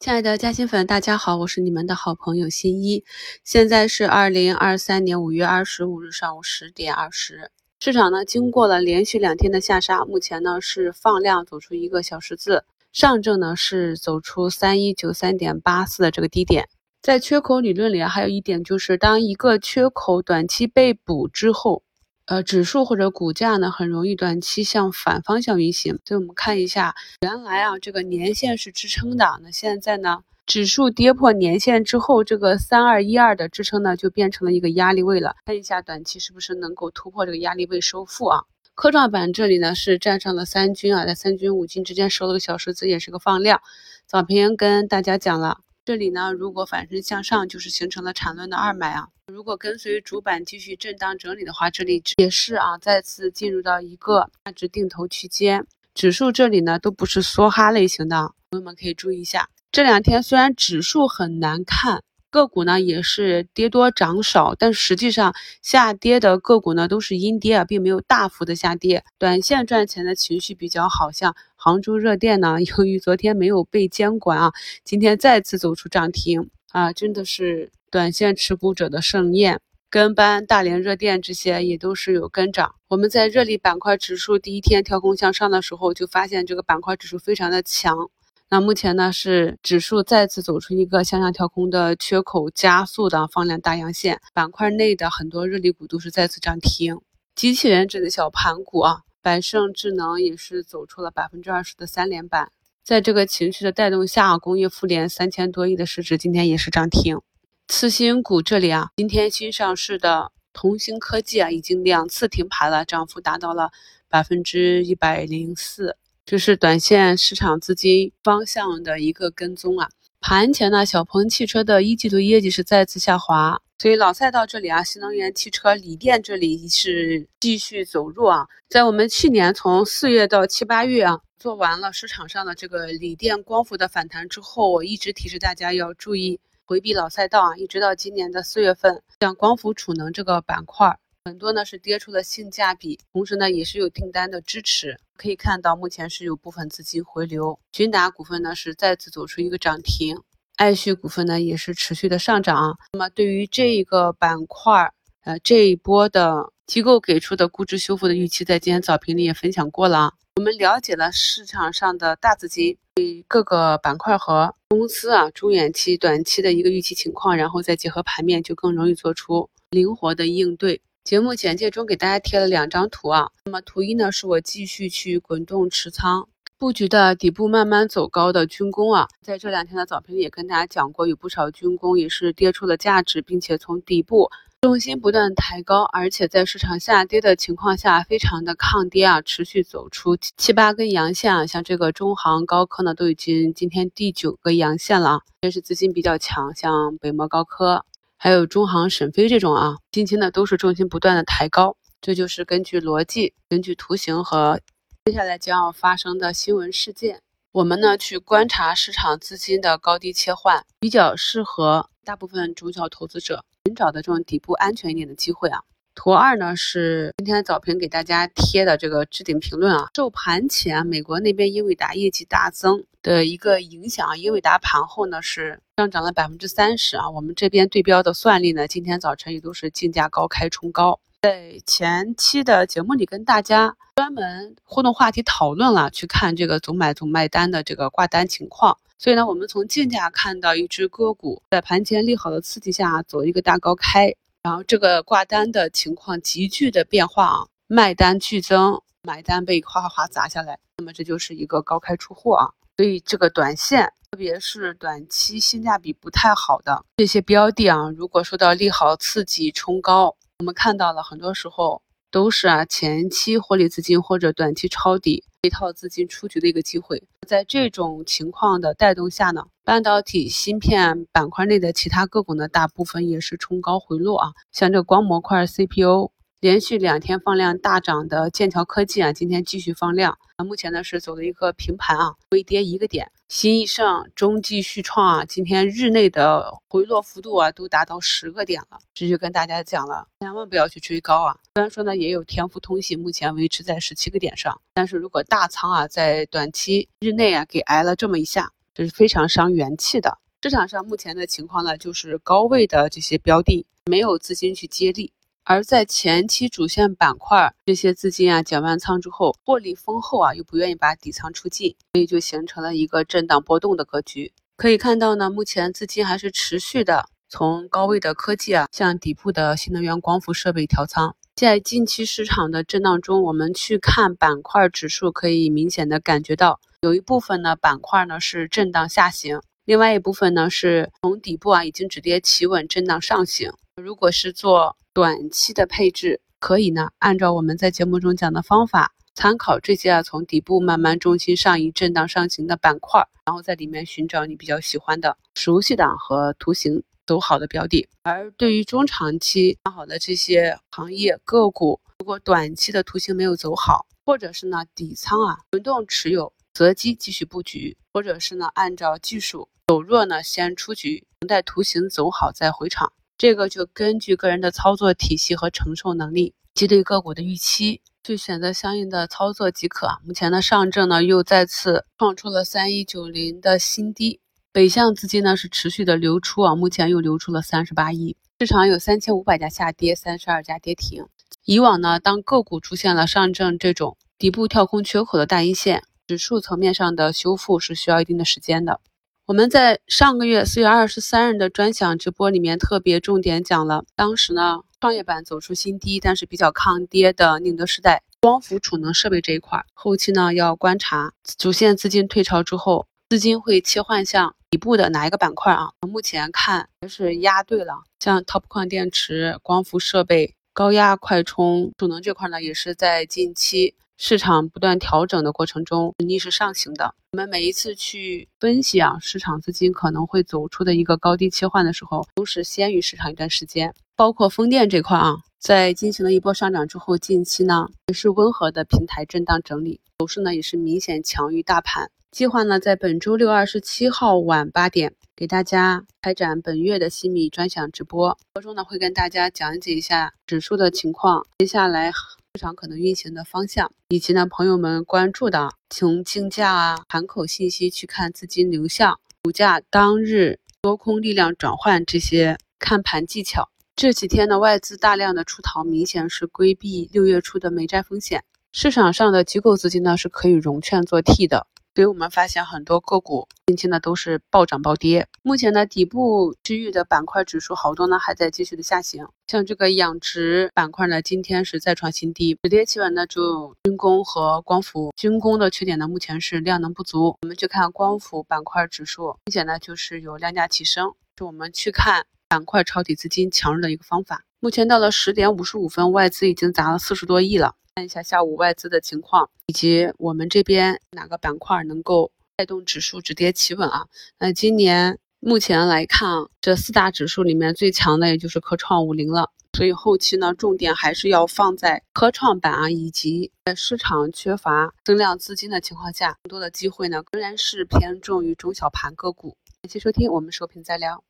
亲爱的嘉兴粉，大家好，我是你们的好朋友新一。现在是二零二三年五月二十五日上午十点二十。市场呢，经过了连续两天的下杀，目前呢是放量走出一个小十字，上证呢是走出三一九三点八四的这个低点。在缺口理论里，还有一点就是，当一个缺口短期被补之后。呃，指数或者股价呢，很容易短期向反方向运行。所以我们看一下，原来啊，这个年线是支撑的，那现在呢，指数跌破年线之后，这个三二一二的支撑呢，就变成了一个压力位了。看一下短期是不是能够突破这个压力位收复啊？科创板这里呢是站上了三均啊，在三均五均之间收了个小十字，也是个放量。早评跟大家讲了。这里呢，如果反身向上，就是形成了缠论的二买啊。如果跟随主板继续震荡整理的话，这里也是啊，再次进入到一个价值定投区间。指数这里呢，都不是梭哈类型的，朋友们可以注意一下。这两天虽然指数很难看。个股呢也是跌多涨少，但实际上下跌的个股呢都是阴跌啊，并没有大幅的下跌。短线赚钱的情绪比较好，像杭州热电呢，由于昨天没有被监管啊，今天再次走出涨停啊，真的是短线持股者的盛宴。跟班大连热电这些也都是有跟涨。我们在热力板块指数第一天跳空向上的时候，就发现这个板块指数非常的强。那目前呢是指数再次走出一个向上跳空的缺口，加速的放量大阳线，板块内的很多热力股都是再次涨停。机器人指的小盘股啊，百胜智能也是走出了百分之二十的三连板。在这个情绪的带动下，工业富联三千多亿的市值今天也是涨停。次新股这里啊，今天新上市的同兴科技啊，已经两次停牌了，涨幅达到了百分之一百零四。这是短线市场资金方向的一个跟踪啊。盘前呢，小鹏汽车的一季度业绩是再次下滑，所以老赛道这里啊，新能源汽车、锂电这里是继续走弱啊。在我们去年从四月到七八月啊，做完了市场上的这个锂电光伏的反弹之后，我一直提示大家要注意回避老赛道啊，一直到今年的四月份，像光伏储能这个板块。很多呢是跌出了性价比，同时呢也是有订单的支持。可以看到，目前是有部分资金回流。君达股份呢是再次走出一个涨停，爱旭股份呢也是持续的上涨。那么对于这一个板块，呃这一波的机构给出的估值修复的预期，在今天早评里也分享过了。我们了解了市场上的大资金对各个板块和公司啊中远期、短期的一个预期情况，然后再结合盘面，就更容易做出灵活的应对。节目简介中给大家贴了两张图啊，那么图一呢是我继续去滚动持仓布局的底部慢慢走高的军工啊，在这两天的早评里也跟大家讲过，有不少军工也是跌出了价值，并且从底部重心不断抬高，而且在市场下跌的情况下非常的抗跌啊，持续走出七八根阳线啊，像这个中航高科呢都已经今天第九个阳线了，这是资金比较强，像北摩高科。还有中航、沈飞这种啊，近期呢都是重心不断的抬高，这就是根据逻辑、根据图形和接下来将要发生的新闻事件，我们呢去观察市场资金的高低切换，比较适合大部分中小投资者寻找的这种底部安全一点的机会啊。图二呢是今天早评给大家贴的这个置顶评论啊。收盘前，美国那边英伟达业绩大增的一个影响，英伟达盘后呢是上涨了百分之三十啊。我们这边对标的算力呢，今天早晨也都是竞价高开冲高。在前期的节目里跟大家专门互动话题讨论了，去看这个总买总卖单的这个挂单情况。所以呢，我们从竞价看到一只个股在盘前利好的刺激下走一个大高开。然后这个挂单的情况急剧的变化啊，卖单剧增，买单被哗哗哗砸下来，那么这就是一个高开出货啊。所以这个短线，特别是短期性价比不太好的这些标的啊，如果受到利好刺激冲高，我们看到了很多时候。都是啊，前期获利资金或者短期抄底一套资金出局的一个机会。在这种情况的带动下呢，半导体芯片板块内的其他个股呢，大部分也是冲高回落啊，像这光模块 CPU。连续两天放量大涨的剑桥科技啊，今天继续放量，目前呢是走了一个平盘啊，微跌一个点。新易盛、中继续创啊，今天日内的回落幅度啊，都达到十个点了。这就跟大家讲了，千万不要去追高啊。虽然说呢，也有天赋通信目前维持在十七个点上，但是如果大仓啊，在短期日内啊给挨了这么一下。这是非常伤元气的。市场上目前的情况呢，就是高位的这些标的没有资金去接力，而在前期主线板块这些资金啊减完仓之后，获利丰厚啊，又不愿意把底仓出尽，所以就形成了一个震荡波动的格局。可以看到呢，目前资金还是持续的从高位的科技啊向底部的新能源光伏设备调仓。在近期市场的震荡中，我们去看板块指数，可以明显的感觉到有一部分呢板块呢是震荡下行。另外一部分呢，是从底部啊已经止跌企稳，震荡上行。如果是做短期的配置，可以呢按照我们在节目中讲的方法，参考这些啊从底部慢慢重心上移、震荡上行的板块，然后在里面寻找你比较喜欢的、熟悉的和图形走好的标的。而对于中长期看好的这些行业个股，如果短期的图形没有走好，或者是呢底仓啊轮动持有，择机继续布局，或者是呢按照技术。走弱呢，先出局，等待图形走好再回场。这个就根据个人的操作体系和承受能力，及对个股的预期，去选择相应的操作即可。目前的上证呢，又再次创出了三一九零的新低，北向资金呢是持续的流出啊，目前又流出了三十八亿，市场有三千五百家下跌，三十二家跌停。以往呢，当个股出现了上证这种底部跳空缺口的大阴线，指数层面上的修复是需要一定的时间的。我们在上个月四月二十三日的专享直播里面特别重点讲了，当时呢创业板走出新低，但是比较抗跌的宁德时代光伏储能设备这一块，后期呢要观察主线资金退潮之后，资金会切换向底部的哪一个板块啊？目前看还是压对了，像 TOP 矿电池、光伏设备、高压快充储能这块呢，也是在近期。市场不断调整的过程中，逆势上行的。我们每一次去分析啊，市场资金可能会走出的一个高低切换的时候，都是先于市场一段时间。包括风电这块啊，在进行了一波上涨之后，近期呢也是温和的平台震荡整理，走势呢也是明显强于大盘。计划呢在本周六二十七号晚八点给大家开展本月的新米专享直播，播中呢会跟大家讲解一下指数的情况，接下来。市场可能运行的方向，以及呢朋友们关注的从竞价啊、盘口信息去看资金流向、股价当日多空力量转换这些看盘技巧。这几天呢，外资大量的出逃，明显是规避六月初的美债风险。市场上的机构资金呢是可以融券做 T 的。所以我们发现很多个股近期呢都是暴涨暴跌。目前呢底部区域的板块指数好多呢还在继续的下行，像这个养殖板块呢今天是再创新低，止跌企稳的就军工和光伏。军工的缺点呢目前是量能不足。我们去看光伏板块指数，明显呢就是有量价齐升，是我们去看板块抄底资金强弱的一个方法。目前到了十点五十五分，外资已经砸了四十多亿了。看一下下午外资的情况，以及我们这边哪个板块能够带动指数止跌企稳啊？那今年目前来看，这四大指数里面最强的也就是科创五零了。所以后期呢，重点还是要放在科创板啊，以及在市场缺乏增量资金的情况下，更多的机会呢仍然是偏重于中小盘个股。感谢收听，我们收评再聊。